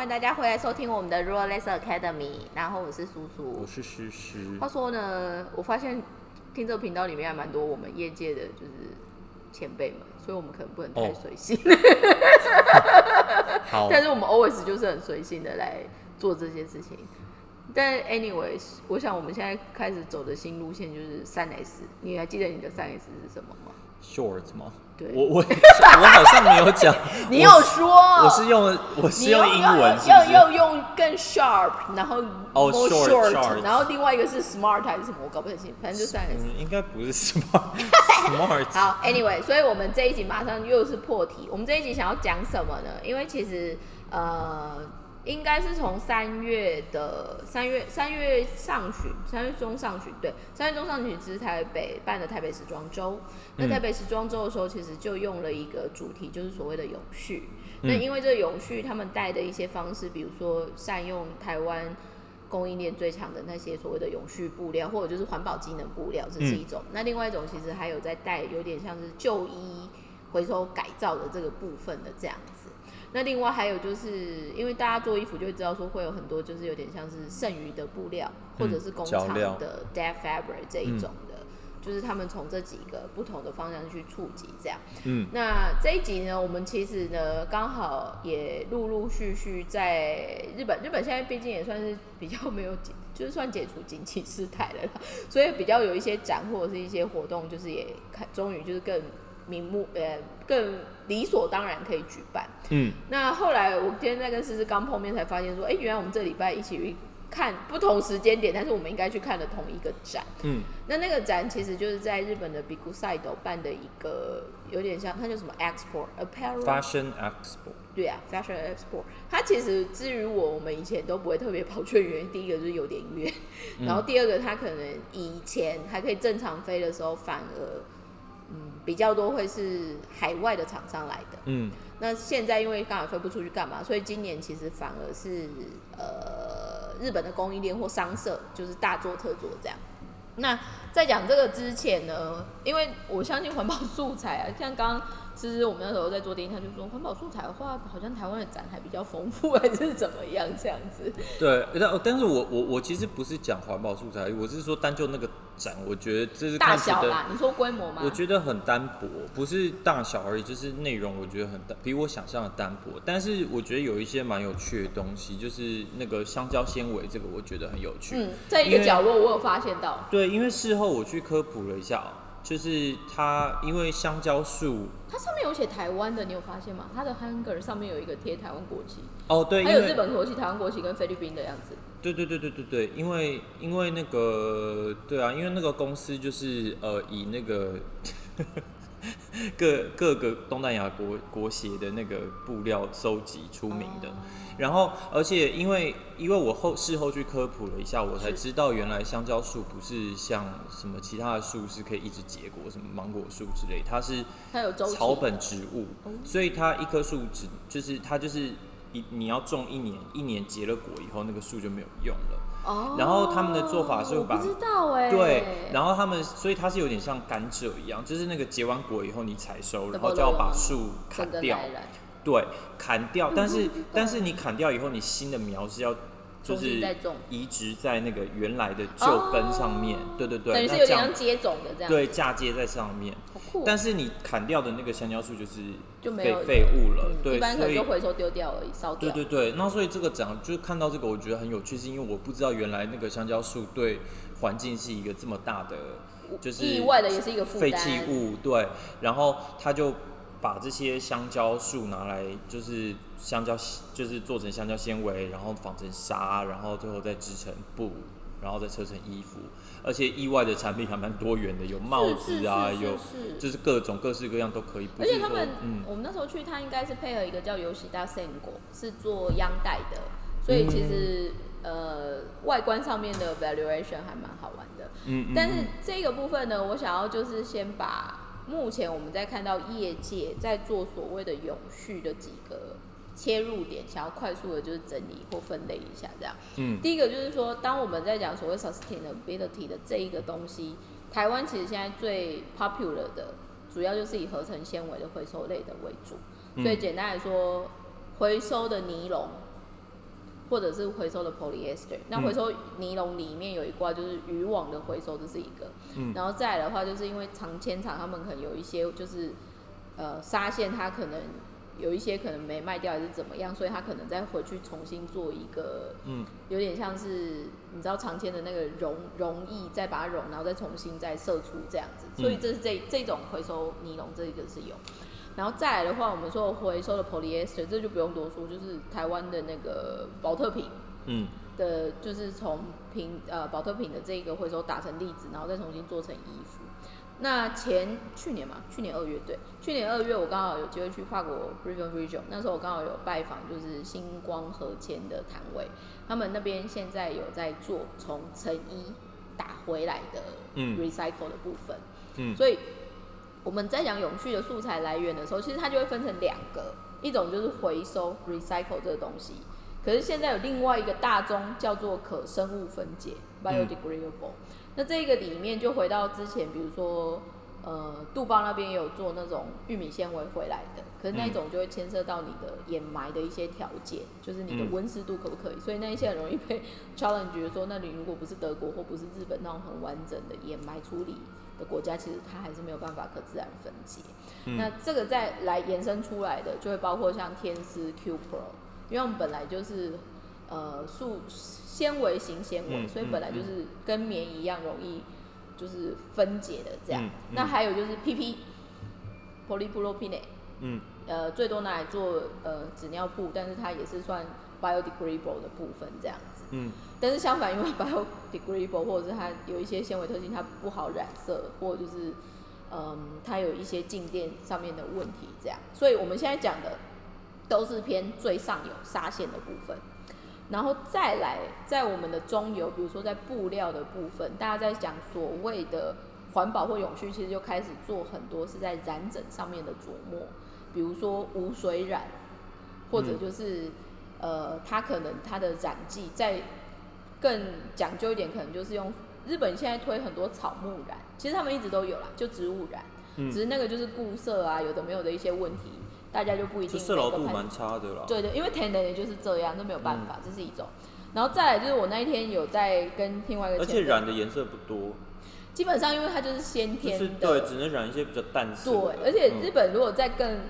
欢迎大家回来收听我们的 r o l e s Academy。然后我是叔我。是诗诗话，说呢，我发现听这个频道里面还蛮多我们业界的就是前辈们，所以我们可能不能太哦随性。好，但是我们 always 就是很随性的来做这些事情。但 anyways，我想我们现在开始走的新路线就是三 S。你还记得你的三 S 是什么吗？Short 吗？对我我我好像没有讲，你有说，我是用我是用英文，是要要？用更 sharp，然后哦 more short，short，short 然后另外一个是 smart 还是什么？我搞不太清，反正就三个字，应该不是 smart smart。好，anyway，所以我们这一集马上又是破题。我们这一集想要讲什么呢？因为其实呃，应该是从三月的三月三月上旬，三月中上旬，对，三月中上旬是台北办的台北时装周。那嗯台北时装周的时候，其实就用了一个主题，就是所谓的永续。嗯那因为这个永续，他们带的一些方式，比如说善用台湾供应链最强的那些所谓的永续布料，或者就是环保机能布料，这是一种。那另外一种其实还有在带有点像是旧衣回收改造的这个部分的这样子。那另外还有就是，因为大家做衣服就会知道说会有很多就是有点像是剩余的布料，或者是工厂的 dead fabric 这一种的，就是他们从这几个不同的方向去触及这样。嗯，那这一集呢，我们其实呢刚好也陆陆续续在日本，日本现在毕竟也算是比较没有解，就是算解除紧急事态了啦，所以比较有一些展或者是一些活动，就是也看终于就是更明目呃更理所当然可以举办。嗯，那后来我今天在跟思思刚碰面才发现说，哎、原来我们这礼拜一起去看不同时间点，但是我们应该去看的同一个展。嗯，那那个展其实就是在日本的比古赛斗办的一个，有点像它叫什么 Expo Apparel Fashion Expo，对啊，Fashion Expo。它其实至于我，我们以前都不会特别跑去的原因，第一个就是有点远，然后第二个它可能以前还可以正常飞的时候，反而嗯比较多会是海外的厂商来的。嗯，那现在因为刚好飞不出去干嘛，所以今年其实反而是呃日本的供应链或商社就是大做特做这样。那在讲这个之前呢，因为我相信环保素材啊，像刚刚其实我们那时候在做电影，他就说环保素材的话，好像台湾的展还比较丰富，还是怎么样这样子。对，但但是我我我其实不是讲环保素材，我是说单就那个展，我觉得这是大小啦，你说规模吗？我觉得很单薄，不是大小而已，就是内容我觉得很单，比我想象的单薄。但是我觉得有一些蛮有趣的东西，就是那个香蕉纤维这个，我觉得很有趣。嗯，在一个角落我有发现到，对，因为事后我去科普了一下哦，就是它因为香蕉树它上面有写台湾的，你有发现吗？它的 hanger 上面有一个贴台湾国旗，哦，对，因还有日为本国旗、台湾国旗跟菲律宾的样子。对对对对对对，因为因为那个对啊，因为那个公司就是呃以那个 各各个东南亚国国协的那个布料收集出名的。哦然后，而且因为因为我后事后去科普了一下，我才知道原来香蕉树不是像什么其他的树是可以一直结果，什么芒果树之类，它是它有草本植物哦，所以它一棵树只就是它就是一你要种一年，一年结了果以后，那个树就没有用了。哦。然后他们的做法是会把不知道哎、对，然后他们所以它是有点像甘蔗一样，就是那个结完果以后你采收，然后就要把树砍掉，对，砍掉。但是但是你砍掉以后，你新的苗是要就是移植在那个原来的旧根上面，哦对对对，等于是那这样有点像接种的这样。对嫁接在上面。好酷哦。但是你砍掉的那个香蕉树就是废就没有废物了，嗯对，一般可所以能就回收丢掉而已，烧掉。对对对，那所以这个讲就是看到这个，我觉得很有趣，是因为我不知道原来那个香蕉树对环境是一个这么大的，就是意外的也是一个废弃物，对，然后他就把这些香蕉树拿来，就是香蕉，就是做成香蕉纤维，然后纺成纱，然后最后再织成布，然后再车成衣服，而且意外的产品还蛮多元的，有帽子啊，有就是各种各式各样都可以，而且他们，嗯。我们那时候去，他应该是配合一个叫游喜大圣果，是做央带的，所以其实、呃外观上面的 valuation 还蛮好玩的。嗯嗯但是嗯这个部分呢，我想要就是先把目前我们在看到业界在做所谓的永续的几个切入点，想要快速的就是整理或分类一下这样。嗯第一个就是说，当我们在讲所谓 sustainability 的这一个东西，台湾其实现在最 popular 的，主要就是以合成纤维的回收类的为主。嗯所以简单来说，回收的尼龙或者是回收的 polyester。那回收尼龙里面有一挂就是渔网的回收，这是一个。嗯然后再来的话，就是因为长纤厂他们可能有一些就是呃纱线，它可能有一些可能没卖掉还是怎么样，所以他可能再回去重新做一个，嗯，有点像是你知道长签的那个溶溶液，再把它溶，然后再重新再射出这样子。嗯所以这是这这种回收尼龙这一个是有。然后再来的话，我们说回收的 polyester，这就不用多说，就是台湾的那个保特瓶嗯的，就是从瓶呃保特瓶的这个回收打成粒子，然后再重新做成衣服。那前去年嘛，去年二月对，去年二月我刚好有机会去法国 b r i v e n Region，那时候我刚好有拜访就是星光和签的摊位，他们那边现在有在做从成衣打回来的嗯。recycle 的部分，嗯。所以我们在讲永续的素材来源的时候，其实它就会分成两个，一种就是回收 recycle 这个东西，可是现在有另外一个大宗叫做可生物分解 biodegradable，、那这个里面就回到之前，比如说呃杜邦那边也有做那种玉米纤维回来的，可是那种就会牵涉到你的掩埋的一些条件，就是你的嗯。温湿度可不可以，所以那一些很容易被 challenge 说，那你如果不是德国或不是日本那种很完整的掩埋处理的国家，其实它还是没有办法可自然分解。嗯。那这个再来延伸出来的，就会包括像天丝 Q Pro，因为我们本来就是呃素纤维型纤维，嗯所以本来就是跟棉一样容易就是分解的这样。那还有就是 PP polypropylene，嗯呃，最多拿来做呃纸尿布，但是它也是算 biodegradable 的部分这样子。嗯但是相反，因为 biodegradable 或者是它有一些纤维特性，它不好染色，或者就是嗯，它有一些静电上面的问题，这样。所以我们现在讲的都是偏最上游纱线的部分，然后再来在我们的中游，比如说在布料的部分，大家在讲所谓的环保或永续，其实就开始做很多是在染整上面的琢磨，比如说无水染，或者就是、呃，它可能它的染剂在更讲究一点，可能就是用日本现在推很多草木染，其实他们一直都有啦，就植物染，嗯。只是那个就是固色啊，有的没有的一些问题，大家就不一定就色牢度蛮差的啦。对对，因为 tendon 也就是这样，这没有办嗯法，这是一种。然后再来就是我那一天有在跟另外一个而且，染的颜色不多，基本上因为它就是先就天是的，对，只能染一些比较淡色对。而且嗯日本如果再更，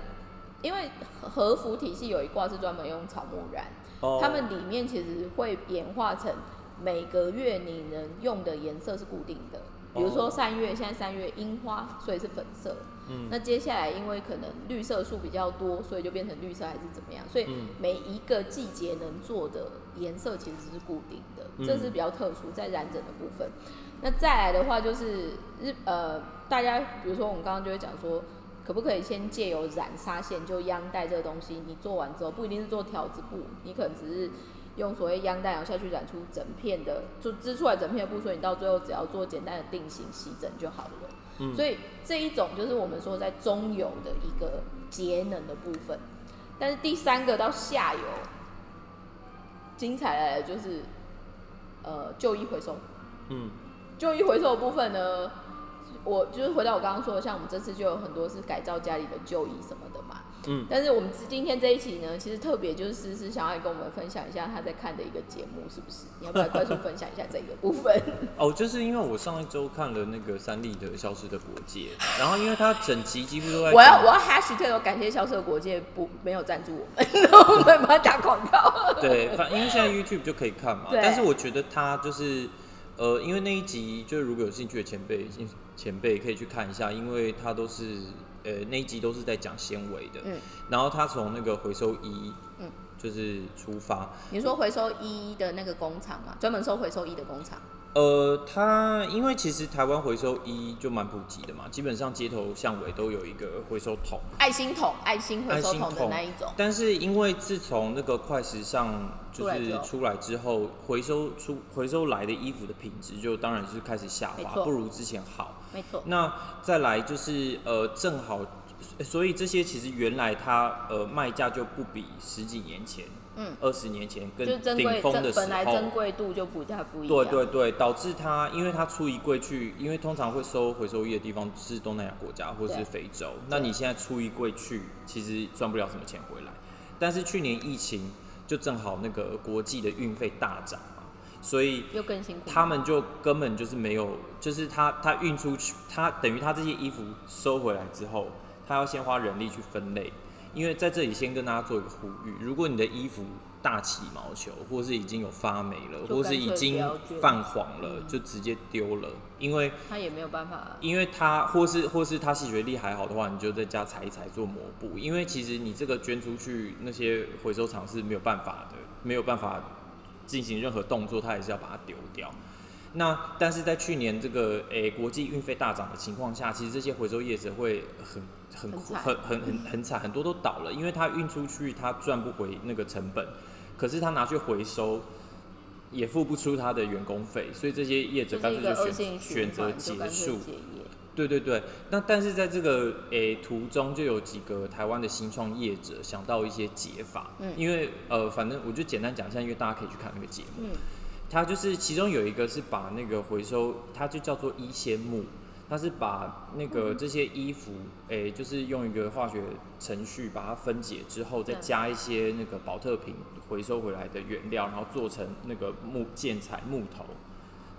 因为和服体系有一挂是专门用草木染，哦他们里面其实会演化成每个月你能用的颜色是固定的，比如说哦三月，现在三月樱花，所以是粉色。嗯那接下来因为可能绿色素比较多，所以就变成绿色还是怎么样？所以嗯每一个季节能做的颜色其实是固定的，嗯这是比较特殊在染整的部分。那再来的话就是日呃，大家比如说我们刚刚就会讲说，可不可以先借由染纱线就央带这个东西，你做完之后不一定是做条子布，你可能只是用所谓央带然后下去染出整片的，就织出来整片的布，所以你到最后只要做简单的定型洗整就好了。嗯所以这一种就是我们说在中游的一个节能的部分，但是第三个到下游，精彩来了就是呃旧衣回收。嗯旧衣回收的部分呢，我就是回到我刚刚说的，像我们这次就有很多是改造家里的旧衣什么的嘛。嗯但是我们今天这一期呢，其实特别就是思思想要跟我们分享一下他在看的一个节目，是不是？你要不要快速分享一下这个部分？哦，就是因为我上一周看了那个三立的《消失的国界》，然后因为他整集几乎都在讲我要我要 hashtag 感谢消失的国界不没有赞助我们，然 后我们帮他打广告。对，反因为现在 YouTube 就可以看嘛，但是我觉得他就是呃，因为那一集就是如果有兴趣的前辈前辈可以去看一下，因为他都是呃那一集都是在讲纤维的，嗯然后他从那个回收衣，嗯就是出发，你说回收衣的那个工厂嘛，专门收回收衣的工厂。呃，它因为其实台湾回收衣就蛮普及的嘛，基本上街头巷尾都有一个回收桶。爱心桶、爱心回收桶那一种，但是因为自从那个快时尚就是出来之后之后，回收出回收来的衣服的品质就当然是开始下滑，不如之前好。没错。那再来就是呃，正好，所以这些其实原来它呃卖价就不比十几年前、嗯，二十年前就更珍贵珍顶峰的时候本来珍。贵度就不太不一样。对对对，导致它，因为它出一柜去，因为通常会收回收衣的地方是东南亚国家或者是非洲，那你现在出一柜去，其实赚不了什么钱回来。但是去年疫情，就正好那个国际的运费大涨嘛，所以又更辛苦。他们就根本就是没有，就是他他运出去，他等于他这些衣服收回来之后，他要先花人力去分类。因为在这里先跟大家做一个呼吁，如果你的衣服大起毛球，或是已经有发霉了，或是已经泛黄了，就直接丢了。因为它也没有办法，因为它或是或是它吸水力还好的话，你就在家裁一裁做抹布。因为其实你这个捐出去，那些回收厂是没有办法的，没有办法进行任何动作，它也是要把它丢掉。那但是在去年这个诶国际运费大涨的情况下，其实这些回收业者会很。很很很很很惨，很多都倒了，因为他运出去他赚不回那个成本，可是他拿去回收也付不出他的员工费，所以这些业者干脆就选选择结束。对对对，那但是在这个诶途中就有几个台湾的新创业者想到一些解法，嗯，因为呃反正我就简单讲一下，因为大家可以去看那个节目，嗯，他就是其中有一个是把那个回收，它就叫做一仙木。它是把那个这些衣服，诶，就是用一个化学程序把它分解之后，再加一些那个保特瓶回收回来的原料，然后做成那个木建材木头，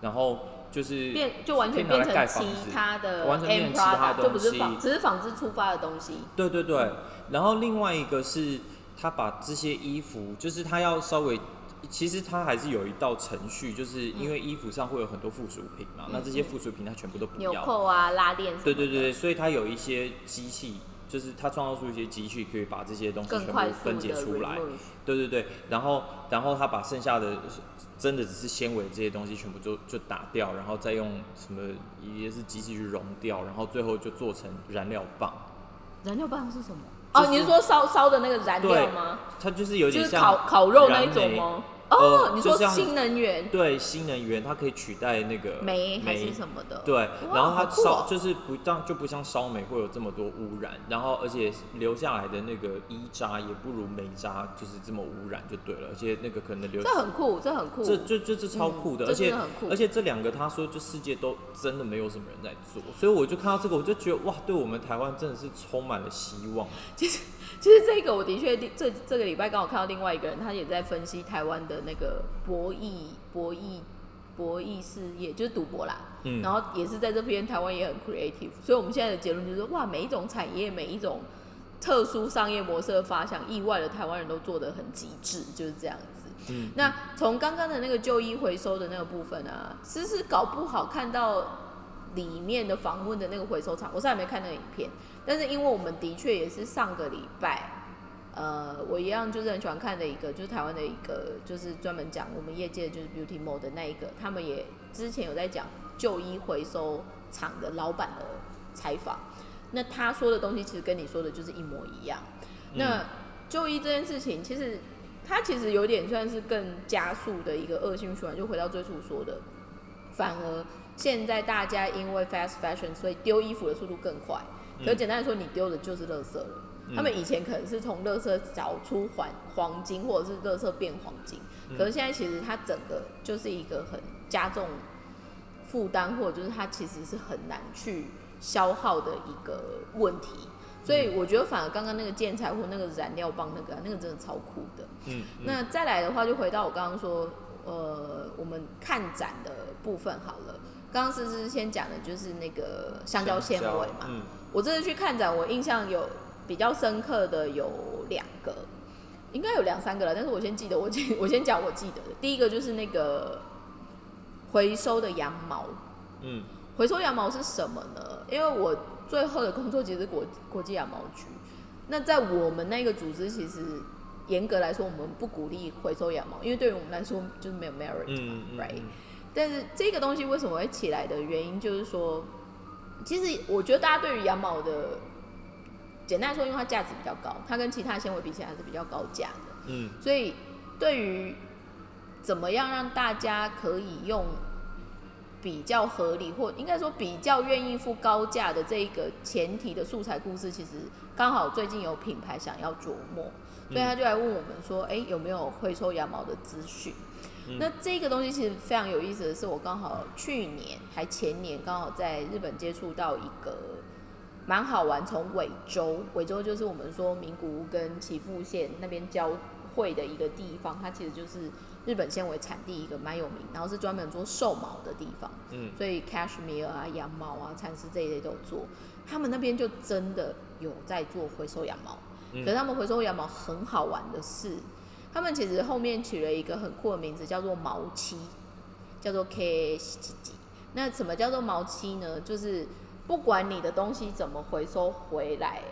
然后就是变就完全变成其他的，完全变成其他的东西，只是纺织出发的东西。对对对，然后另外一个是他把这些衣服，就是他要稍微。其实它还是有一道程序，就是因为衣服上会有很多附属品嘛，那这些附属品它全部都不要。纽扣啊，拉链。对对对所以它有一些机器，就是它创造出一些机器，可以把这些东西全部分解出来。对对对，然后然后它把剩下的真的只是纤维这些东西全部就就打掉，然后再用什么也是机器去熔掉，然后最后就做成燃料棒。燃料棒是什么？哦，你是说烧烧的那个燃料吗？它就是有点像烤烤肉那一种吗？哦，你说新能源？对，新能源它可以取代那个煤还是什么的？对，然后它烧就是不当就不像烧煤会有这么多污染，然后而且留下来的那个衣渣也不如煤渣就是这么污染就对了，而且那个可能留这很酷，这很酷，这这这这超酷的，而且而且这两个他说就世界都真的没有什么人在做，所以我就看到这个我就觉得哇，对我们台湾真的是充满了希望。其实其实这个我的确这这个礼拜刚好看到另外一个人，他也在分析台湾的。那个博弈博弈博弈事业就是赌博啦，嗯，然后也是在这边台湾也很 creative，所以我们现在的结论就是哇，每一种产业每一种特殊商业模式的发想，意外的台湾人都做的很极致，就是这样子。嗯，那从刚刚的那个旧衣回收的那个部分啊，其实搞不好看到里面的访问的那个回收厂，我是还没看那个影片，但是因为我们的确也是上个礼拜。呃，我一样就是很喜欢看的一个，就是台湾的一个，就是专门讲我们业界就是 Beauty Mode 的那一个，他们也之前有在讲旧衣回收厂的老板的采访，那他说的东西其实跟你说的就是一模一样。那旧衣这件事情，其实它其实有点算是更加速的一个恶性循环，就回到最初说的，反而现在大家因为 fast fashion，所以丢衣服的速度更快，可简单来说，你丢的就是垃圾了。他们以前可能是从乐色找出黄黄金，或者是乐色变黄金，可是现在其实它整个就是一个很加重负担，或者就是它其实是很难去消耗的一个问题。所以我觉得反而刚刚那个建材或那个燃料棒那个那个真的超酷的。嗯，那再来的话就回到我刚刚说，呃，我们看展的部分好了。刚刚是是先讲的就是那个香蕉纤维嘛。嗯，我这次去看展，我印象有。比较深刻的有两个，应该有两三个了，但是我先记得，我记我先讲我记得的。第一个就是那个回收的羊毛，嗯，回收羊毛是什么呢？因为我最后的工作其实是国国际羊毛局，那在我们那个组织，其实严格来说，我们不鼓励回收羊毛，因为对于我们来说就是没有 merit，right？但是这个东西为什么会起来的原因，就是说，其实我觉得大家对于羊毛的简单说，因为它价值比较高，它跟其他纤维比起来还是比较高价的。嗯，所以对于怎么样让大家可以用比较合理，或应该说比较愿意付高价的这一个前提的素材故事，其实刚好最近有品牌想要琢磨，所以他就来问我们说：“哎，有没有回收羊毛的资讯？”那这个东西其实非常有意思的是，我刚好去年还前年刚好在日本接触到一个。蛮好玩，从尾州，尾州就是我们说名古屋跟岐阜县那边交汇的一个地方，它其实就是日本纤维产地一个蛮有名，然后是专门做兽毛的地方，嗯所以 cashmere 啊、羊毛啊、蚕丝这一类都有做。他们那边就真的有在做回收羊毛，嗯可是他们回收羊毛很好玩的是，他们其实后面取了一个很酷的名字，叫做毛七，叫做 K 七七。那什么叫做毛七呢？就是不管你的东西怎么回收回来，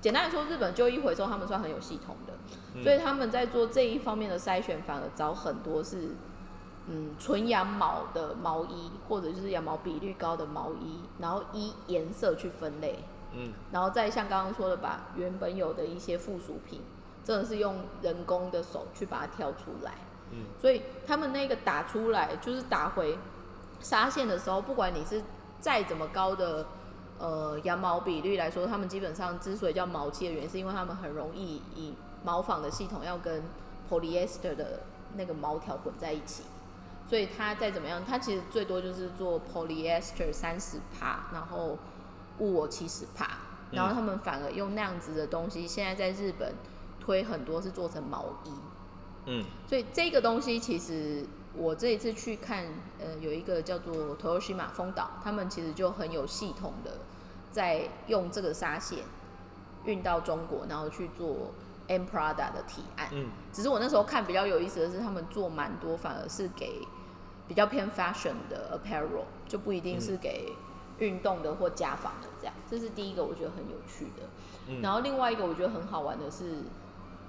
简单来说，日本就医回收他们算很有系统的，嗯所以他们在做这一方面的筛选，反而找很多是嗯纯羊毛的毛衣，或者就是羊毛比率高的毛衣，然后依颜色去分类。嗯然后再像刚刚说的，把原本有的一些附属品，真的是用人工的手去把它挑出来。嗯所以他们那个打出来，就是打回纱线的时候，不管你是再怎么高的呃羊毛比率来说，他们基本上之所以叫毛漆的原因，是因为他们很容易以毛纺的系统要跟 polyester 的那个毛条混在一起。所以它再怎么样，它其实最多就是做 polyester 三十帕，然后物我七十帕，然后他们反而用那样子的东西，现在在日本推很多是做成毛衣。嗯所以这个东西其实我这一次去看，呃，有一个叫做 Toyoshima 丰岛，他们其实就很有系统的在用这个纱线运到中国，然后去做 M Prada 的提案。嗯只是我那时候看比较有意思的是，他们做蛮多反而是给比较偏 fashion 的 apparel，就不一定是给运动的或家纺的这样。这是第一个我觉得很有趣的。嗯然后另外一个我觉得很好玩的是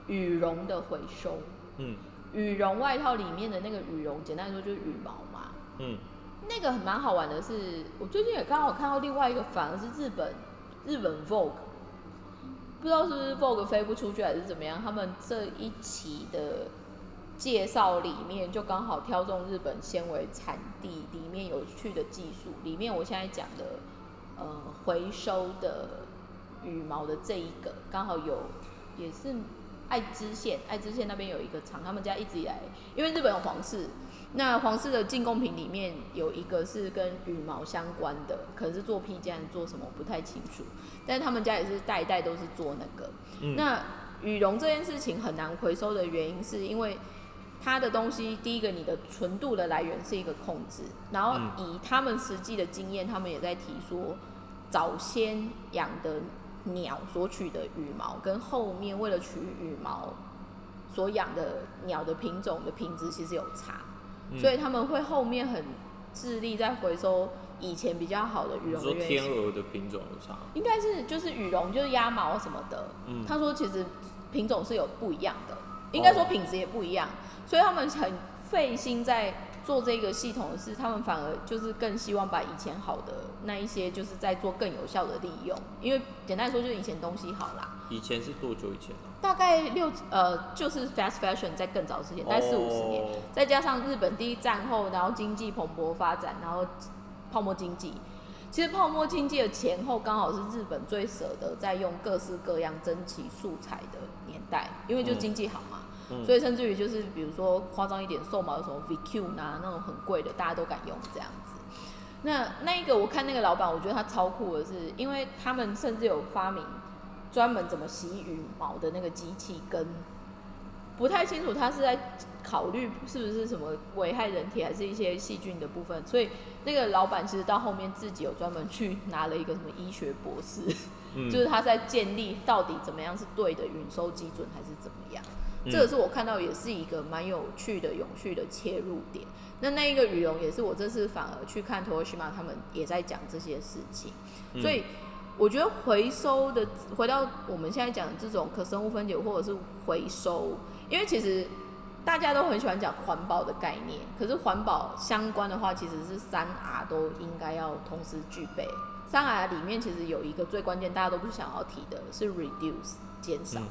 羽绒的回收。嗯羽绒外套里面的那个羽绒，简单来说就是羽毛嘛。嗯那个蛮好玩的是，我最近也刚好看到另外一个，反而是日本日本 Vogue，不知道是不是 Vogue 飞不出去还是怎么样，他们这一期的介绍里面就刚好挑中日本纤维产地里面有趣的技术，里面我现在讲的呃回收的羽毛的这一个刚好有也是爱知县，爱知县那边有一个厂，他们家一直以来因为日本有皇室。那皇室的进贡品里面有一个是跟羽毛相关的，可能是做披肩，做什么不太清楚。但是他们家也是代代都是做那个。嗯那羽绒这件事情很难回收的原因，是因为它的东西，第一个你的纯度的来源是一个控制，然后嗯以他们实际的经验，他们也在提说，早先养的鸟所取的羽毛，跟后面为了取羽毛所养的鸟的品种的品质其实有差。嗯所以他们会后面很致力在回收以前比较好的羽绒的说天鹅的品种有差？应该是就是羽绒，就是鸭毛什么的。嗯他说其实品种是有不一样的，应该说哦品质也不一样，所以他们很费心在做这个系统的是，他们反而就是更希望把以前好的那一些，就是在做更有效的利用。因为简单来说，就是以前东西好啦，以前是多久以前啊？大概六呃，就是 fast fashion 在更早之前，大概四五十年。哦再加上日本第一战后，然后经济蓬勃发展，然后泡沫经济。其实泡沫经济的前后刚好是日本最舍得在用各式各样珍奇素材的年代，因为就经济好嘛，所以甚至于就是比如说夸张一点，兽毛有什么 VQ 啊那种很贵的，大家都敢用这样子。那那一个我看那个老板，我觉得他超酷的是，因为他们甚至有发明专门怎么洗羽毛的那个机器，跟不太清楚他是在考虑是不是什么危害人体，还是一些细菌的部分。所以那个老板其实到后面自己有专门去拿了一个什么医学博士，就是他在建立到底怎么样是对的允收基准，还是怎么样。嗯这个是我看到也是一个蛮有趣的永续的切入点。那那一个羽绒也是我这次反而去看 Toyoshima 他们也在讲这些事情，嗯所以我觉得回收的回到我们现在讲的这种可生物分解或者是回收，因为其实大家都很喜欢讲环保的概念，可是环保相关的话，其实是三 R 都应该要同时具备。三 R 里面其实有一个最关键，大家都不想要提的是 reduce 减少。嗯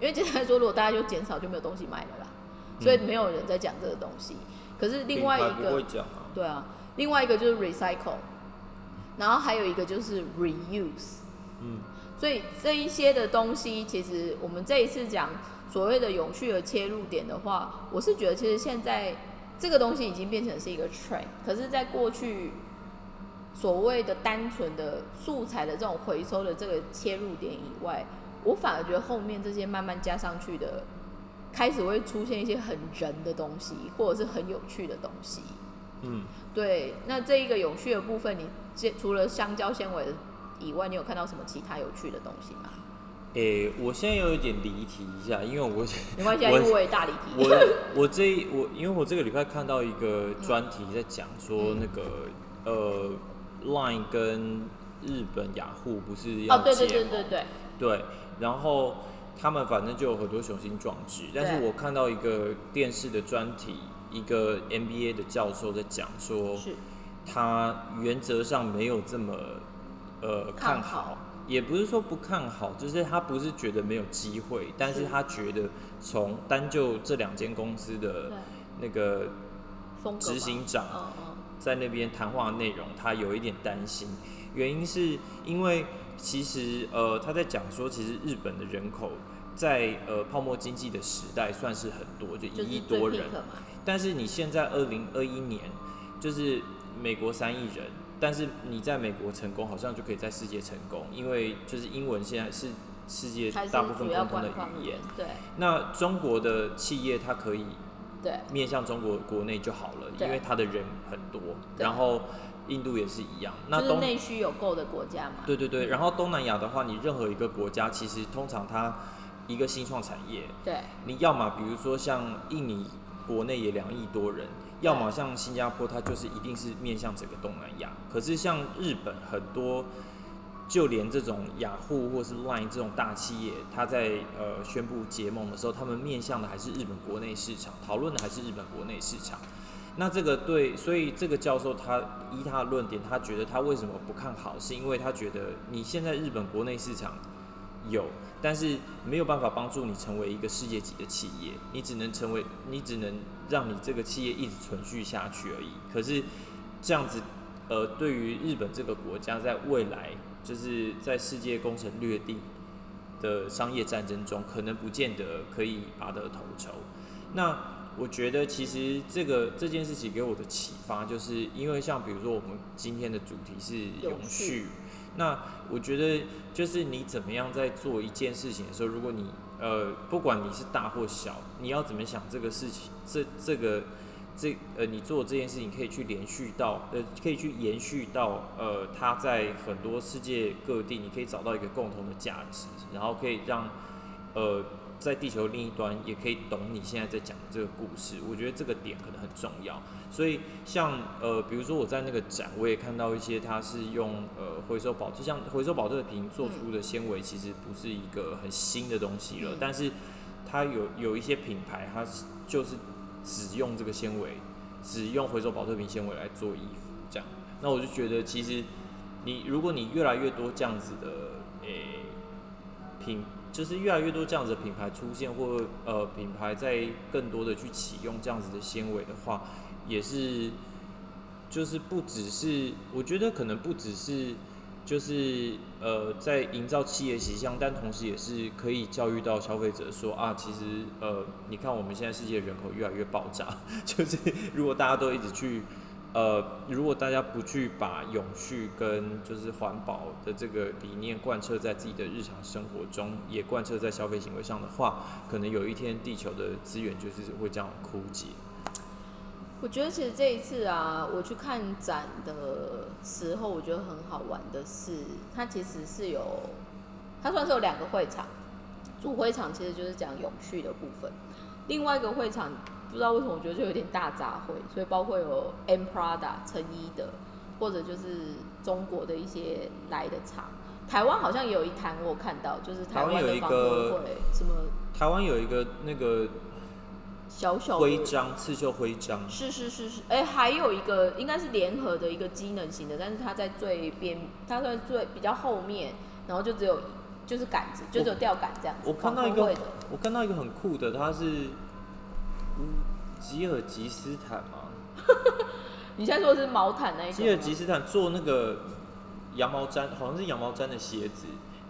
因为简单来说，如果大家就减少，就没有东西卖了啦，所以没有人在讲这个东西。可是另外一个，啊。对啊，另外一个就是 recycle，然后还有一个就是 reuse。嗯所以这一些的东西，其实我们这一次讲所谓的永续的切入点的话，我是觉得其实现在这个东西已经变成是一个 trend，可是，在过去所谓的单纯的素材的这种回收的这个切入点以外，我反而觉得后面这些慢慢加上去的开始会出现一些很人的东西，或者是很有趣的东西。嗯，对，那这一个有趣的部分，你这除了香蕉纤维的以外，你有看到什么其他有趣的东西吗？诶、我现在有一点离题一下，因为我没关系因为我也大离题。我我这一我因为我这个礼拜看到一个专题在讲说嗯那个、呃，Line 跟日本雅虎不是要哦，对对对对对，对，然后他们反正就有很多雄心壮志，但是我看到一个电视的专题，一个 MBA 的教授在讲说，他原则上没有这么呃看看好好，也不是说不看好，就是他不是觉得没有机会，但是是他觉得从单就这两间公司的那个执行长在那边谈话内容，他有一点担心，原因是因为其实呃他在讲说，其实日本的人口在呃泡沫经济的时代算是很多，就就是一亿多人，但是你现在二零二一年就是美国三亿人，但是你在美国成功，好像就可以在世界成功，因为就是英文现在是世界大部分共同的语言。对。那中国的企业它可以对。面向中国国内就好了，因为它的人很多，然后印度也是一样。那就是东内需有够的国家嘛。对对对，然后东南亚的话，你任何一个国家，其实通常它一个新创产业，对你要么比如说像印尼国内也两亿多人，要么像新加坡，它就是一定是面向整个东南亚。可是像日本很多，就连这种雅虎或是 Line 这种大企业，它在呃宣布结盟的时候，他们面向的还是日本国内市场，讨论的还是日本国内市场。那这个对，所以这个教授他依他的论点，他觉得他为什么不看好，是因为他觉得你现在日本国内市场有，但是没有办法帮助你成为一个世界级的企业，你只能成为，你只能让你这个企业一直存续下去而已。可是这样子，呃，对于日本这个国家，在未来就是在世界攻城略地的商业战争中，可能不见得可以拔得头筹。那我觉得其实这个这件事情给我的启发，就是因为像比如说我们今天的主题是永续，那我觉得就是你怎么样在做一件事情的时候，如果你呃不管你是大或小，你要怎么想这个事情，这这个这呃你做这件事情可以去连续到呃可以去延续到呃它在很多世界各地，你可以找到一个共同的价值，然后可以让呃在地球另一端也可以懂你现在在讲的这个故事，我觉得这个点可能很重要。所以像呃，比如说我在那个展，我也看到一些它是用呃回收宝，就像回收保特瓶做出的纤维，其实不是一个很新的东西了，嗯但是它有有一些品牌，它是就是只用这个纤维，只用回收保特瓶纤维来做衣服，这样。那我就觉得其实你如果你越来越多这样子的诶、品，就是越来越多这样子的品牌出现，或呃品牌在更多的去启用这样子的纤维的话，也是就是不只是我觉得可能不只是就是呃在营造企业形象，但同时也是可以教育到消费者说啊，其实呃你看我们现在世界人口越来越爆炸，就是如果大家都一直去。呃，如果大家不去把永续跟就是环保的这个理念贯彻在自己的日常生活中，也贯彻在消费行为上的话，可能有一天地球的资源就是会这样枯竭。我觉得其实这一次啊，我去看展的时候，我觉得很好玩的是，它其实是有，它算是有两个会场，主会场其实就是讲永续的部分，另外一个会场不知道为什么我觉得就有点大杂烩，所以包括有 M Prada 成衣的，或者就是中国的一些来的厂，台湾好像也有一摊我有看到，就是台湾有一的访问个会，什么台湾有一个那个小小的徽章，刺绣徽章，是是是是，哎、还有一个应该是联合的一个机能型的，但是它在最边，它在最比较后面，然后就只有就是杆子，就只有吊杆这样子。我看到一个我看到一个很酷的，它是乌吉尔吉斯坦吗？你现在说的是毛毯那一种吗？吉尔吉斯坦做那个羊毛毡，好像是羊毛毡的鞋子，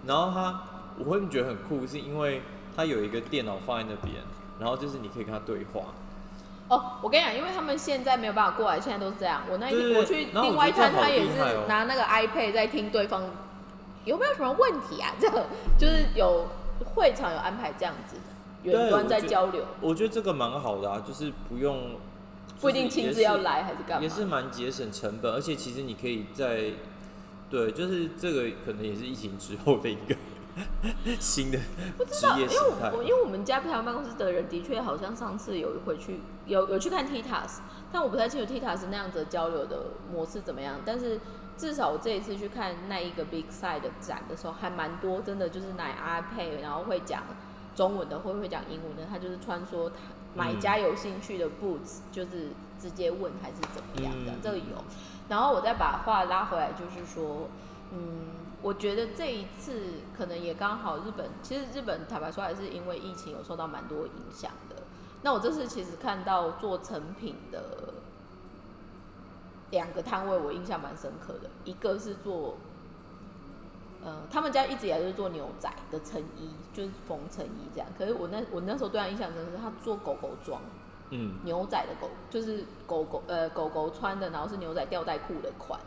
然后他我会觉得很酷，是因为他有一个电脑放在那边，然后就是你可以跟他对话。哦，我跟你讲，因为他们现在没有办法过来，现在都是这样。我那一天我去另外一摊，他也是拿那个 iPad 在听对方有没有什么问题啊？这样就是有会场有安排这样子的。远端在交流，我觉得这个蛮好的啊，就是不用不一定亲自要来。还是干嘛？也是蛮节省成本，而且其实你可以在，对，就是这个可能也是疫情之后的一个 新的职业因为形态我。因为我们家台湾办公室的人的确好像上次有回去有有去看 Titas，但我不太清楚 Titas 那样子的交流的模式怎么样。但是至少我这一次去看那一个 Big Side 的展的时候，还蛮多真的就是拿 iPad，然后会讲中文的，或会讲英文的，他就是穿梭他买家有兴趣的 boots，、就是直接问还是怎么样的，嗯这个有。然后我再把话拉回来，就是说，嗯，我觉得这一次可能也刚好日本，其实日本坦白说还是因为疫情有受到蛮多影响的。那我这次其实看到做成品的两个摊位，我印象蛮深刻的，一个是做。呃，他们家一直以来就是做牛仔的成衣，就是缝成衣这样。可是我那我那时候对他印象深刻是他做狗狗装，嗯牛仔的狗，就是狗狗呃狗狗穿的，然后是牛仔吊带裤的款。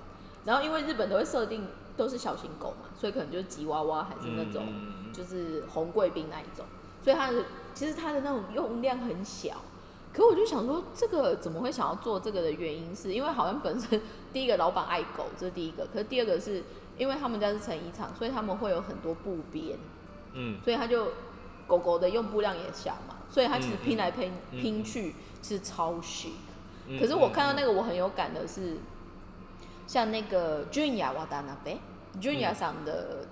然后因为日本都会设定都是小型狗嘛，所以可能就是吉娃娃还是那种、嗯就是红贵宾那一种，所以它的其实它的那种用量很小。可我就想说，这个怎么会想要做这个的原因是，因为好像本身 第一个老板爱狗，这是第一个。可是第二个是因为他们家是成衣厂，所以他们会有很多布边，嗯。所以他就狗狗的用布量也小嘛，所以它其实嗯拼来拼、嗯拼去是超 chic。嗯可是我看到那个我很有感的是，像那个 Junya Watanabe Junya 上的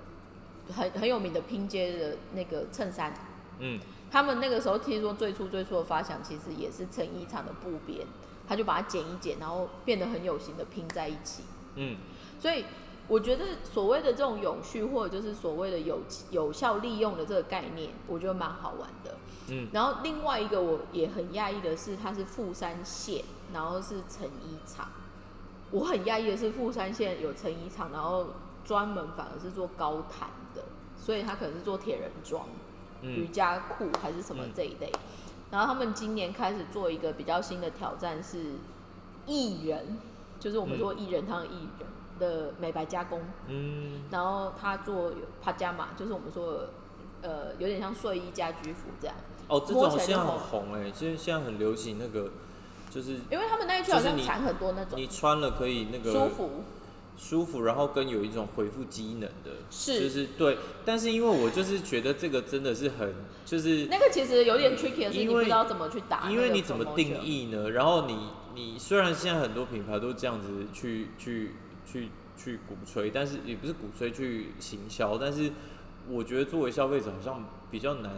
很很有名的拼接的那个衬衫，嗯。他们那个时候听说最初最初的发想其实也是成衣厂的布边，他就把它剪一剪，然后变得很有型的拼在一起。嗯。所以我觉得所谓的这种永续，或者就是所谓的有有效利用的这个概念，我觉得蛮好玩的。嗯然后另外一个我也很讶异的是，它是富山县，然后是成衣厂。我很讶异的是，富山县有成衣厂，然后专门反而是做高弹的，所以它可能是做铁人装、瑜嗯伽裤还是什么嗯这一类。然后他们今年开始做一个比较新的挑战是艺人，就是我们说艺人，他的艺人的美白加工。嗯然后他做帕加马，就是我们说的呃有点像睡衣家居服这样。哦，这种现在很红哎，现在现在很流行那个，就是因为他们那一区好像产很多那种你穿了可以那个舒服，舒服，然后跟有一种回复机能的，是就是对。但是因为我就是觉得这个真的是很就是那个其实有点 tricky 的是，因为你不知道怎么去打。因为你怎么定？义呢？然后你你虽然现在很多品牌都这样子去去去去鼓吹，但是也不是鼓吹去行销，但是我觉得作为消费者好像比较难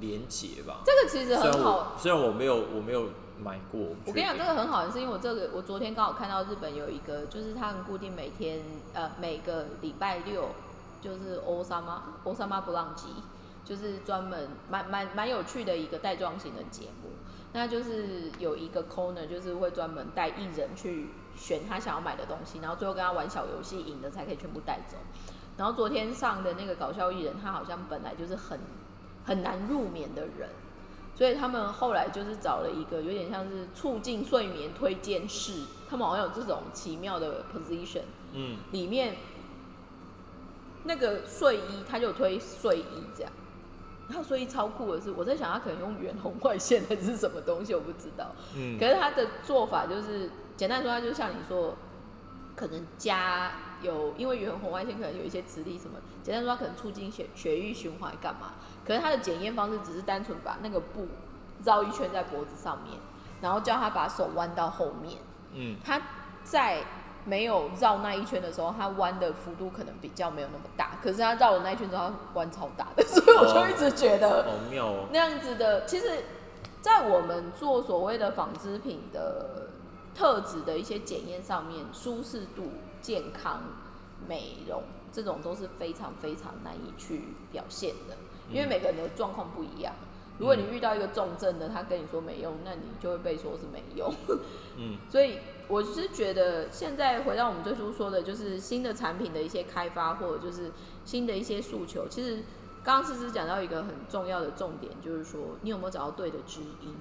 连结吧。这个其实很好我，虽然我没有我没有买过，我我跟你讲，这个很好，是因为我这个我昨天刚好看到日本有一个，就是他们固定每天呃每个礼拜六就是欧萨玛欧萨玛布朗吉，就是专门蛮蛮蛮有趣的一个带妆型的节目。那就是有一个 corner，就是会专门带艺人去选他想要买的东西，然后最后跟他玩小游戏，赢的才可以全部带走。然后昨天上的那个搞笑艺人，他好像本来就是很很难入眠的人，所以他们后来就是找了一个有点像是促进睡眠推荐室，他们好像有这种奇妙的 position，嗯里面那个睡衣他就推睡衣这样，然后睡衣超酷的是，我在想他可能用远红外线还是什么东西，我不知道。嗯可是他的做法就是，简单说，它就像你说，可能加有，因为远红外线可能有一些磁力什么，简单说，它可能促进血血液循环干嘛？可是它的检验方式只是单纯把那个布绕一圈在脖子上面，然后叫他把手弯到后面。嗯他在没有绕那一圈的时候，他弯的幅度可能比较没有那么大，可是他绕了那一圈之后，他弯超大的，所以我就一直觉得。好妙哦。那样子的，其实，在我们做所谓的纺织品的特质的一些检验上面，舒适度、健康、美容这种都是非常非常难以去表现的，因为每个人的状况不一样。如果你遇到一个重症的，他跟你说没用，那你就会被说是没用。嗯所以我是觉得，现在回到我们最初说的，就是新的产品的一些开发，或者就是新的一些诉求。其实刚刚思思讲到一个很重要的重点，就是说你有没有找到对的知音？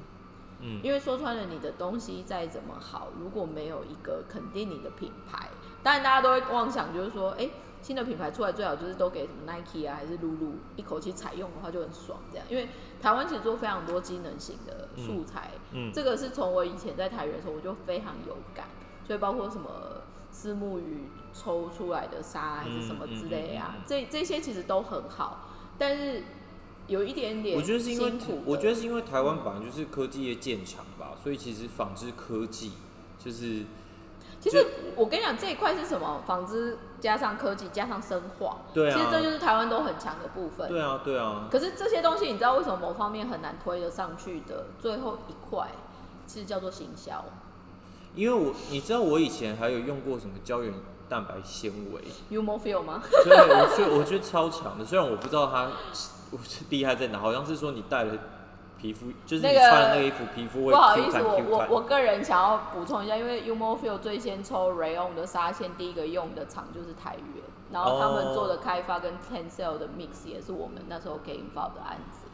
嗯。因为说穿了，你的东西再怎么好，如果没有一个肯定你的品牌，当然大家都会妄想，就是说，哎、新的品牌出来，最好就是都给什么 Nike 啊，还是 Lulu 一口气采用的话就很爽这样。因为台湾其实做非常多机能型的素材，嗯这个是从我以前在台原的时候我就非常有感，所以包括什么丝木鱼抽出来的沙还是什么之类啊，这这些其实都很好，但是有一点点我觉得是因为我觉得是因为台湾本来就是科技业建强吧，所以其实纺织科技就是其实我跟你讲，这一块是什么？纺织加上科技加上生化，对啊其实这就是台湾都很强的部分。对啊对啊，可是这些东西，你知道为什么某方面很难推得上去的？最后一块其实叫做行销。因为我你知道我以前还有用过什么胶原蛋白纤维，You more feel 吗？对，我觉得我觉得超强的，虽然我不知道它厉害在哪，好像是说你戴了皮肤，就是你那个穿了那个衣服，皮肤会不好意思，我。我我个人想要补充一下，因为 u m o f i l 最先抽 Rayon 的纱线，第一个用的厂就是台源，然后他们做的开发跟 Tencel 的 mix 也是我们那时候给 involve 的案子。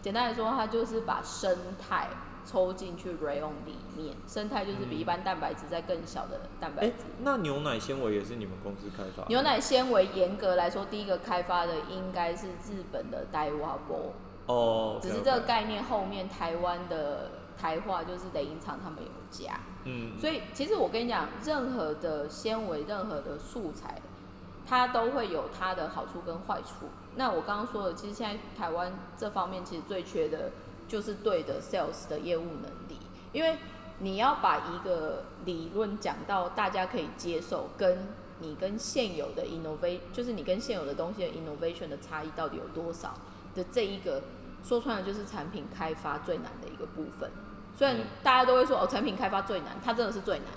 简单来说，它就是把生态抽进去 Rayon 里面，生态就是比一般蛋白质在更小的蛋白哎、质。那牛奶纤维也是你们公司开发的？牛奶纤维严格来说，第一个开发的应该是日本的 Daiwabo，哦，只是这个概念后面台湾的台化就是雷音厂他们有加。嗯，所以其实我跟你讲，任何的纤维、任何的素材，它都会有它的好处跟坏处。那我刚刚说的，其实现在台湾这方面其实最缺的就是对的 sales 的业务能力，因为你要把一个理论讲到大家可以接受，跟你跟现有的 innovation，就是你跟现有的东西的 innovation 的差异到底有多少的这一个，说穿了就是产品开发最难的一个部分。虽然嗯大家都会说哦，产品开发最难，它真的是最难。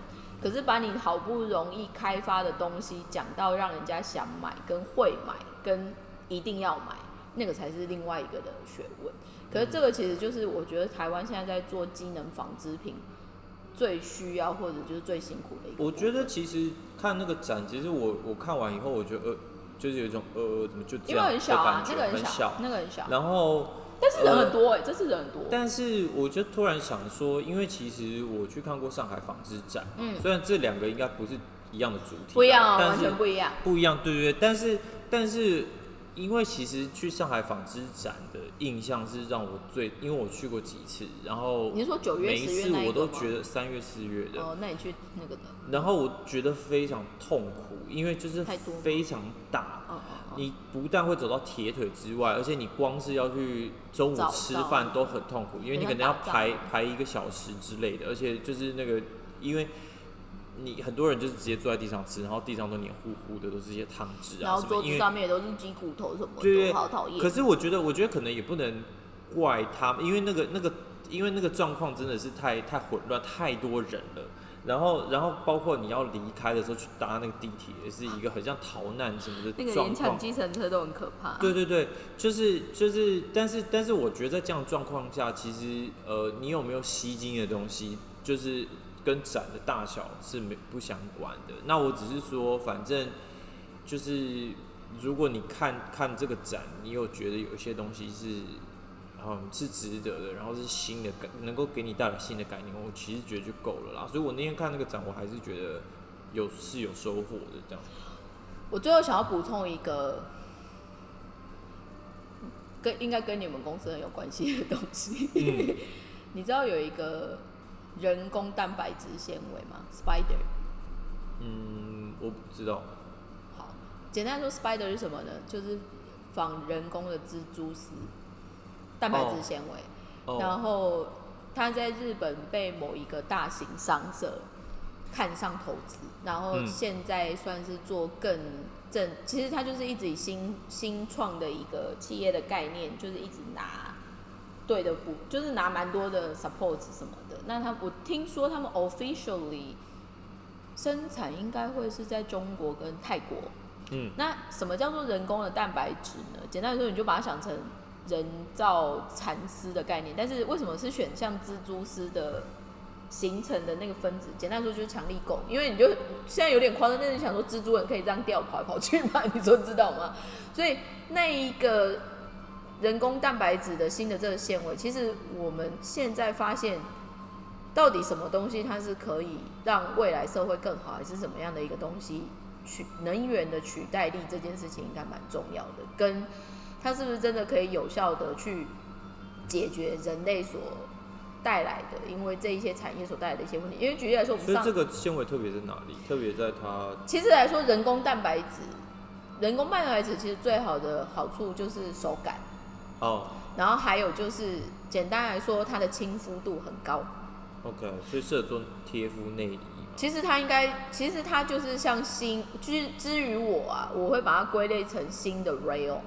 可是把你好不容易开发的东西讲到让人家想买、跟会买、跟一定要买，那个才是另外一个的学问。可是这个其实就是我觉得台湾现在在做机能纺织品最需要或者就是最辛苦的一个。我觉得其实看那个展，其实我我看完以后，我觉得呃，就是有一种呃，怎么就这因为样很小啊那个小，那个很小，然后但是人很多哎、这是人很多。但是我就突然想说，因为其实我去看过上海纺织展，嗯虽然这两个应该不是一样的主题，不一样哦，完全不一样。不一样，对对对，但是但是因为其实去上海纺织展的印象是让我最，因为我去过几次，然后你是说九月、每一次我都？觉得三月四月的，哦，那你去那个的，然后我觉得非常痛苦，因为就是非常大。你不但会走到铁腿之外，而且你光是要去中午吃饭都很痛苦，因为你可能要排排一个小时之类的，而且就是那个，因为你很多人就是直接坐在地上吃，然后地上都黏糊糊的，都是一些汤汁然后啊什么，因为桌子上面也都是鸡骨头什么的，好讨厌。可是我觉得，我觉得可能也不能怪他们，因为那个那个，因为那个状况真的是太太混乱，太多人了。然后，然后包括你要离开的时候去搭那个地铁，也是一个很像逃难什么那的状个连抢况。计程车都很可怕。对对对，就是就是，但是但是，我觉得在这样的状况下，其实呃，你有没有吸睛的东西，就是跟展的大小是没不相关的。那我只是说，反正就是如果你看看这个展，你有觉得有一些东西是嗯是值得的，然后是新的感，能够给你带来新的概念，我其实觉得就够了啦。所以我那天看那个展，我还是觉得有是有收获的这样。我最后想要补充一个，跟应该跟你们公司很有关系的东西。嗯 你知道有一个人工蛋白质纤维吗？Spider。嗯，我不知道。好，简单说，Spider 是什么呢？就是仿人工的蜘蛛丝蛋白质纤维。哦，然后他在日本被某一个大型商社看上投资，然后嗯现在算是做更正，其实他就是一直以新新创的一个企业的概念，就是一直拿对的补，就是拿蛮多的 support 什么的。那他我听说他们 officially 生产应该会是在中国跟泰国。嗯那什么叫做人工的蛋白质呢？简单来说，你就把它想成人造蚕丝的概念。但是为什么是选像蜘蛛丝的形成的那个分子？简单来说就是强力够，因为你就现在有点夸张，但是你想说蜘蛛人可以这样吊跑来跑去吗？你说知道吗？所以那一个人工蛋白质的新的这个纤维，其实我们现在发现。到底什么东西它是可以让未来社会更好，还是什么样的一个东西？取能源的取代力这件事情应该蛮重要的，跟它是不是真的可以有效的去解决人类所带来的，因为这一些产业所带来的一些问题。因为举例来说，我们所以上这个纤维特别在哪里？特别在它其实来说，人工蛋白质，人工蛋白质其实最好的好处就是手感，哦然后还有就是简单来说，它的亲肤度很高。，OK，所以适合做贴肤内衣。其实它应该，其实它就是像新，至至于我啊，我会把它归类成新的 rayon，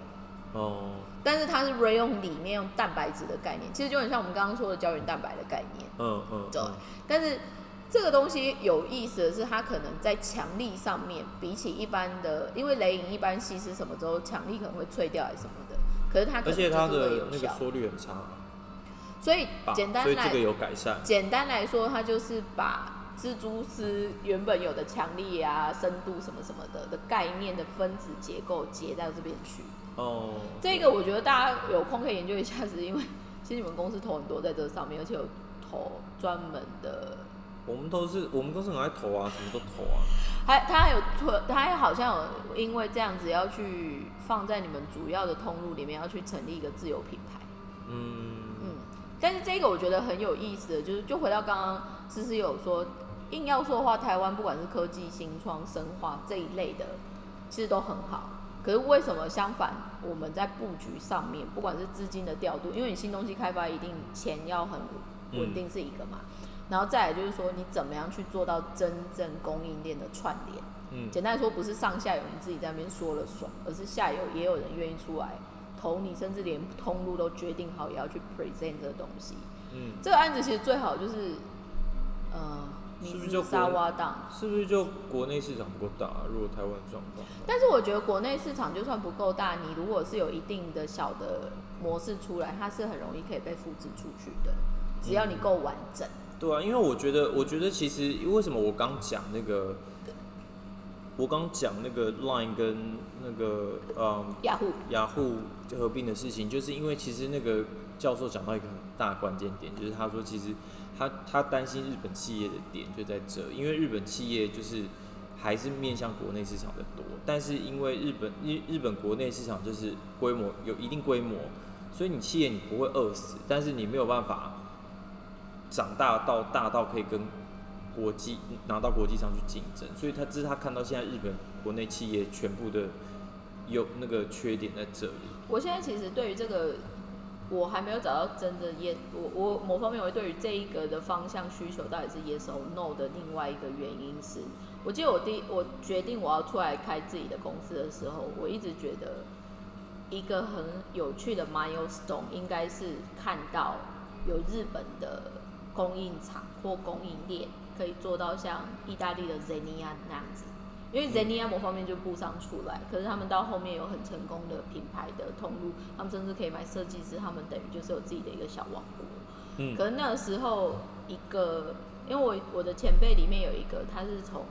哦，但是它是 rayon 里面用蛋白质的概念，其实就很像我们刚刚说的胶原蛋白的概念。嗯嗯，对嗯但是这个东西有意思的是，它可能在强力上面，比起一般的，因为雷影一般稀释什么之后，强力可能会脆掉还是什么的，可是它而且它的那个。缩率很差所以，简单来所以这个有改善。简单来说，它就是把蜘蛛丝原本有的强力啊、深度什么什么的的概念的分子结构结到这边去。哦，这个我觉得大家有空可以研究一下，是因为其实你们公司投很多在这上面，而且有投专门的，我们都是我们都是很爱投啊，什么都投啊。还他还有推，他还好像有因为这样子要去放在你们主要的通路里面，要去成立一个自有品牌。嗯，嗯，但是这个我觉得很有意思的，就是就回到刚刚思思有说，硬要说的话，台湾不管是科技、新创、生化这一类的，其实都很好。可是为什么相反，我们在布局上面，不管是资金的调度，因为你新东西开发一定钱要很稳定是一个嘛，然后再来就是说你怎么样去做到真正供应链的串联。嗯简单来说，不是上下游你自己在那边说了算，而是下游也有人愿意出来投你，甚至连通路都决定好也要去 present 这个东西。嗯，这个案子其实最好就是，呃，是不是就米兹沙瓦档。是不是就国内市场不够大、啊？如果台湾的状况，但是我觉得国内市场就算不够大，你如果是有一定的小的模式出来，它是很容易可以被复制出去的，只要你够完整。对啊，因为我觉得，我觉得其实为什么我刚讲那个，我刚讲那个 Line 跟那个嗯雅虎，雅虎合并的事情，就是因为其实那个教授讲到一个很大的关键点，就是他说其实他他担心日本企业的点就在这，因为日本企业就是还是面向国内市场的多，但是因为日本日日本国内市场就是规模有一定规模，所以你企业你不会饿死，但是你没有办法长大到大到可以跟国际拿到国际上去竞争，所以他这是他看到现在日本国内企业全部的有那个缺点在这里。我现在其实对于这个，我还没有找到真的 yes，我我某方面我对于这一个的方向需求到底是 yes or no 的另外一个原因是，我记得我第我决定我要出来开自己的公司的时候，我一直觉得一个很有趣的 milestone 应该是看到有日本的供应厂或供应链可以做到像意大利的 Zenia 那样子。因为 Zenia 某方面就不商出来，可是他们到后面有很成功的品牌的通路，他们甚至可以买设计师，他们等于就是有自己的一个小王国。嗯可是那个时候，一个因为我我的前辈里面有一个，他是从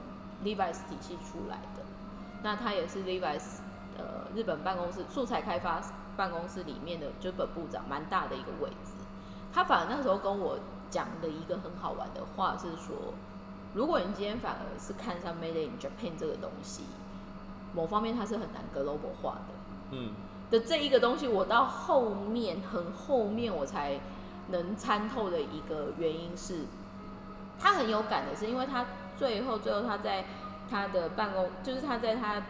Levi's 体系出来的，那他也是 Levi's 呃日本办公室素材开发办公室里面的就本部长，蛮大的一个位置。他反而那时候跟我讲的一个很好玩的话是说，如果你今天反而是看上 Made in Japan 这个东西，某方面它是很难 global 化的。嗯的这一个东西，我到后面很后面我才能参透的一个原因是，他很有感的是，因为他最后最后他在他的办公，就是他在他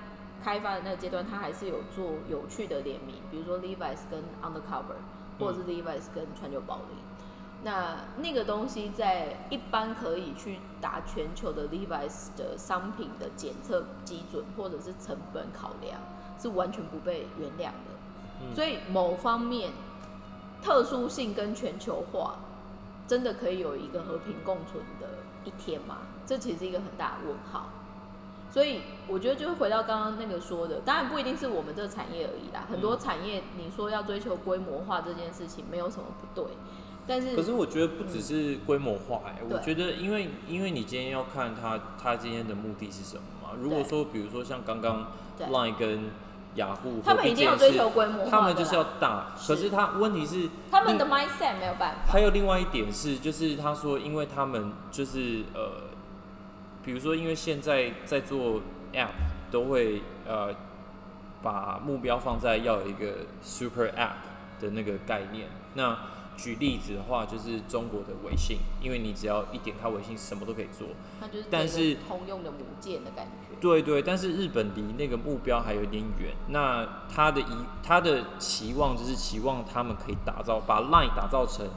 开发的那个阶段，他还是有做有趣的联名，比如说 Levi's 跟 Undercover，或者是 Levi's 跟川久保玲。那那个东西在一般可以去打全球的 Levi's 的商品的检测基准或者是成本考量，是完全不被原谅的。嗯所以某方面特殊性跟全球化，真的可以有一个和平共存的一天吗？这其实是一个很大的问号。所以我觉得就是回到刚刚那个说的，当然不一定是我们这个产业而已啦。很多产业你说要追求规模化这件事情没有什么不对，但是可是我觉得不只是规模化、我觉得因为因为你今天要看他他今天的目的是什么嘛。如果说比如说像刚刚对 Line 跟雅虎，他们一定要追求规模化他们就是要大。可是他问题是他们的 mindset 没有办法。还有另外一点是，就是他说，因为他们就是呃，比如说，因为现在在做 App 都会呃把目标放在要有一个 super app 的那个概念。那举例子的话，就是中国的微信，因为你只要一点开微信，什么都可以做。它就是但是通用的母舰的感觉。对对，但是日本离那个目标还有点远。那他的一他的期望就是期望他们可以打造把 Line 打造成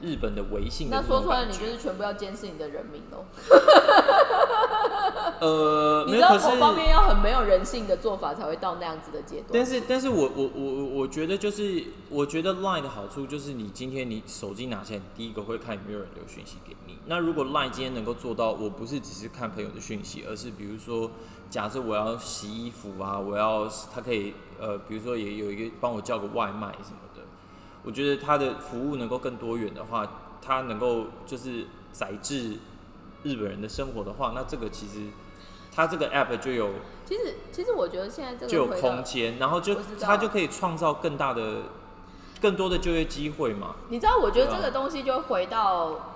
日本的微信的那说出来，你就是全部要监视你的人民喽。呃，你知道某方面要很没有人性的做法，才会到那样子的阶段。但是，但是我我我我我觉得就是，我觉得 Line 的好处就是，你今天你手机拿起来，第一个会看有没有人留讯息给你。那如果 Line 今天能够做到，我不是只是看朋友的讯息，而是比如说，假设我要洗衣服啊，我要他可以呃，比如说也有一个帮我叫个外卖什么的，我觉得它的服务能够更多元的话，它能够就是载至日本人的生活的话，那这个其实它这个 app 就有其实，其实我觉得现在这个就有空间，然后就它就可以创造更大的、更多的就业机会嘛。你知道，我觉得这个东西就回到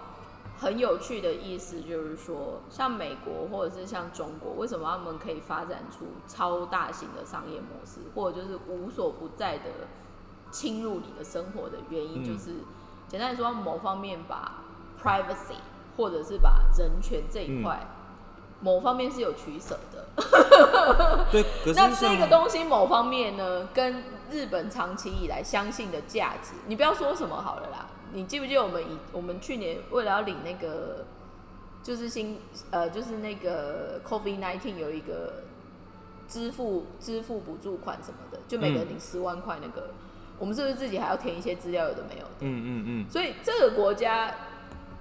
很有趣的意思，就是说，像美国或者是像中国，为什么他们可以发展出超大型的商业模式，或者就是无所不在的侵入你的生活的原因，嗯。就是、简单来说，某方面把 privacy 或者是把人权这一块。某方面是有取舍的，对，可是那这个东西某方面呢，跟日本长期以来相信的价值，你不要说什么好了啦。你记不记得我们以我们去年为了要领那个，就是新呃，就是那个 COVID nineteen 有一个支付支付补助款什么的，就每个人领十万块那个，我们是不是自己还要填一些资料，有的没有的？嗯嗯嗯，所以这个国家，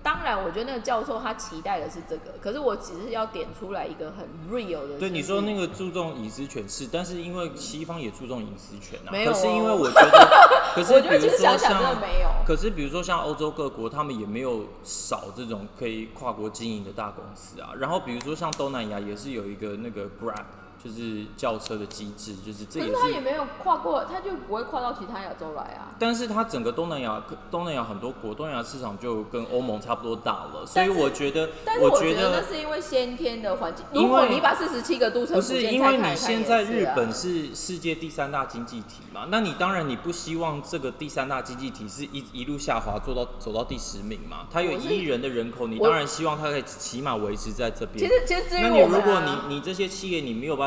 当然我觉得那个教授他期待的是这个，可是我只是要点出来一个很 real 的。对你说那个注重隐私权是，但是因为西方也注重隐私权啊。没有哦可是因为我觉得，可是比如说像，没有。可是比如说像欧洲各国，他们也没有少这种可以跨国经营的大公司啊。然后比如说像东南亚也是有一个那个 Grab，就是轿车的机制，就是这可也是。是他也没有跨过，他就不会跨到其他亚洲来啊。但是它整个东南亚，东南亚很多国，东南亚市场就跟欧盟差不多大了，所以我觉得，但是我觉得那是因为先天的环境。因为如果你把四十七个都城不是因为你现在日本是世界第三大经济体嘛，那你当然你不希望这个第三大经济体是一一路下滑做到走到第十名嘛？它有一亿人的人口，你当然希望它可以起码维持在这边。其实其实至于那你我们、啊，如果你你这些企业你没有办法，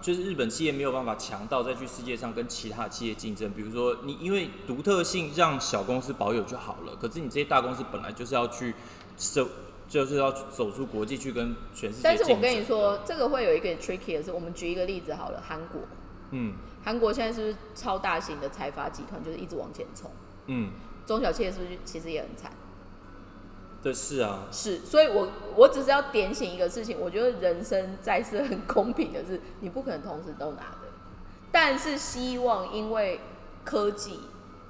就是日本企业没有办法强到再去世界上跟其他企业竞争，比如说你因为独特性让小公司保有就好了，可是你这些大公司本来就是要去走，就是要走出国际去跟全世界但是。我跟你，说，这个会有一个 tricky 的是，我们举一个例子好了，韩国，嗯韩国现在是不是超大型的财阀集团，就是一直往前冲，嗯，中小企业是不是其实也很惨？对，是啊，是，所以我我只是要点醒一个事情，我觉得人生在世很公平的是，你不可能同时都拿的，但是希望因为科技，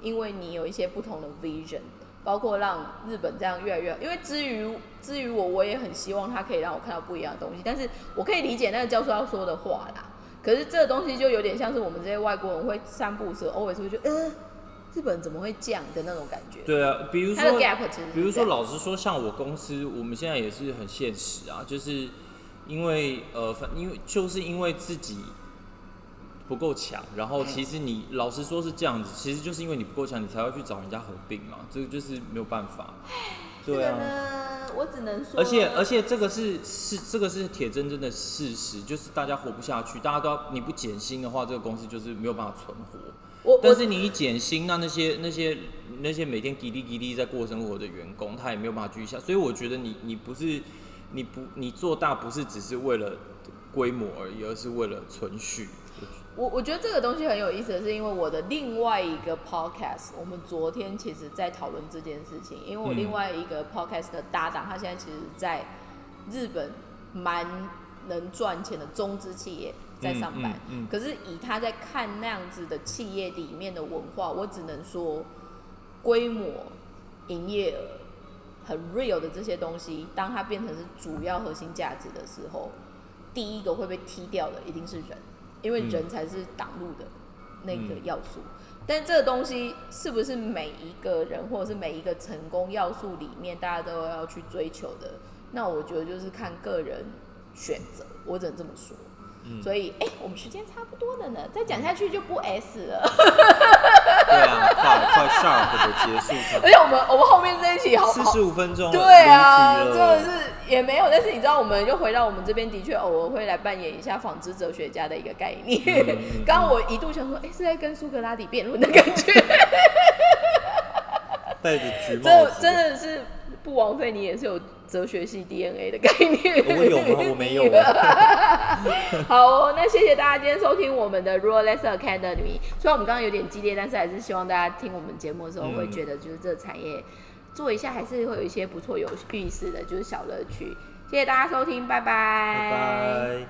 因为你有一些不同的 vision，包括让日本这样越来越，因为至于至于我，我也很希望他可以让我看到不一样的东西，但是我可以理解那个教授要说的话啦。可是这个东西就有点像是我们这些外国人会散步时，always 会觉得，呃，日本怎么会这样的那种感觉。对啊，比如说比如说，老实说，像我公司，我们现在也是很现实啊，就是因为呃，反因为就是因为自己不够强，然后其实你老实说是这样子，其实就是因为你不够强，你才会去找人家合并嘛，这个就是没有办法。这个对啊，呢，我只能说，而且而且这个是是这个是铁铮铮的事实，就是大家活不下去，大家都要你不减薪的话，这个公司就是没有办法存活。我我但是你一减薪，那那些那些那些每天滴滴滴滴在过生活的员工，他也没有办法继续下。所以我觉得你你不是你不你做大不是只是为了规模而已，而是为了存续。我我觉得这个东西很有意思的是，因为我的另外一个 podcast，我们昨天其实在讨论这件事情，因为我嗯另外一个 podcast 的搭档，他现在其实在日本蛮能赚钱的中资企业在上班，嗯嗯嗯可是以他在看那样子的企业里面的文化，我只能说规模、营业额很 real 的这些东西，当它变成是主要核心价值的时候，第一个会被踢掉的一定是人，因为人才是挡路的那个嗯要素。但这个东西是不是每一个人或者是每一个成功要素里面大家都要去追求的？那我觉得就是看个人选择，我只能这么说。所以哎、我们时间差不多了呢，再讲下去就不 S 了。对啊，快快 sharp 的结束 而且我们我们后面这一期好好四十五分钟，对啊，真的是也没有。但是你知道，我们又回到我们这边，的确偶尔会来扮演一下纺织哲学家的一个概念。嗯刚刚我一度想说，哎、是在跟苏格拉底辩论的感觉，戴着橘帽这子，真的是不枉费你也是有哲学系 DNA 的概念。我有吗？我没有啊。好哦，那谢谢大家今天收听我们的 Royal Lesser Academy。虽然我们刚刚有点激烈，但是还是希望大家听我们节目的时候嗯会觉得，就是这个产业做一下还是会有一些不错有意思的，就是小乐趣。谢谢大家收听，拜拜，拜拜。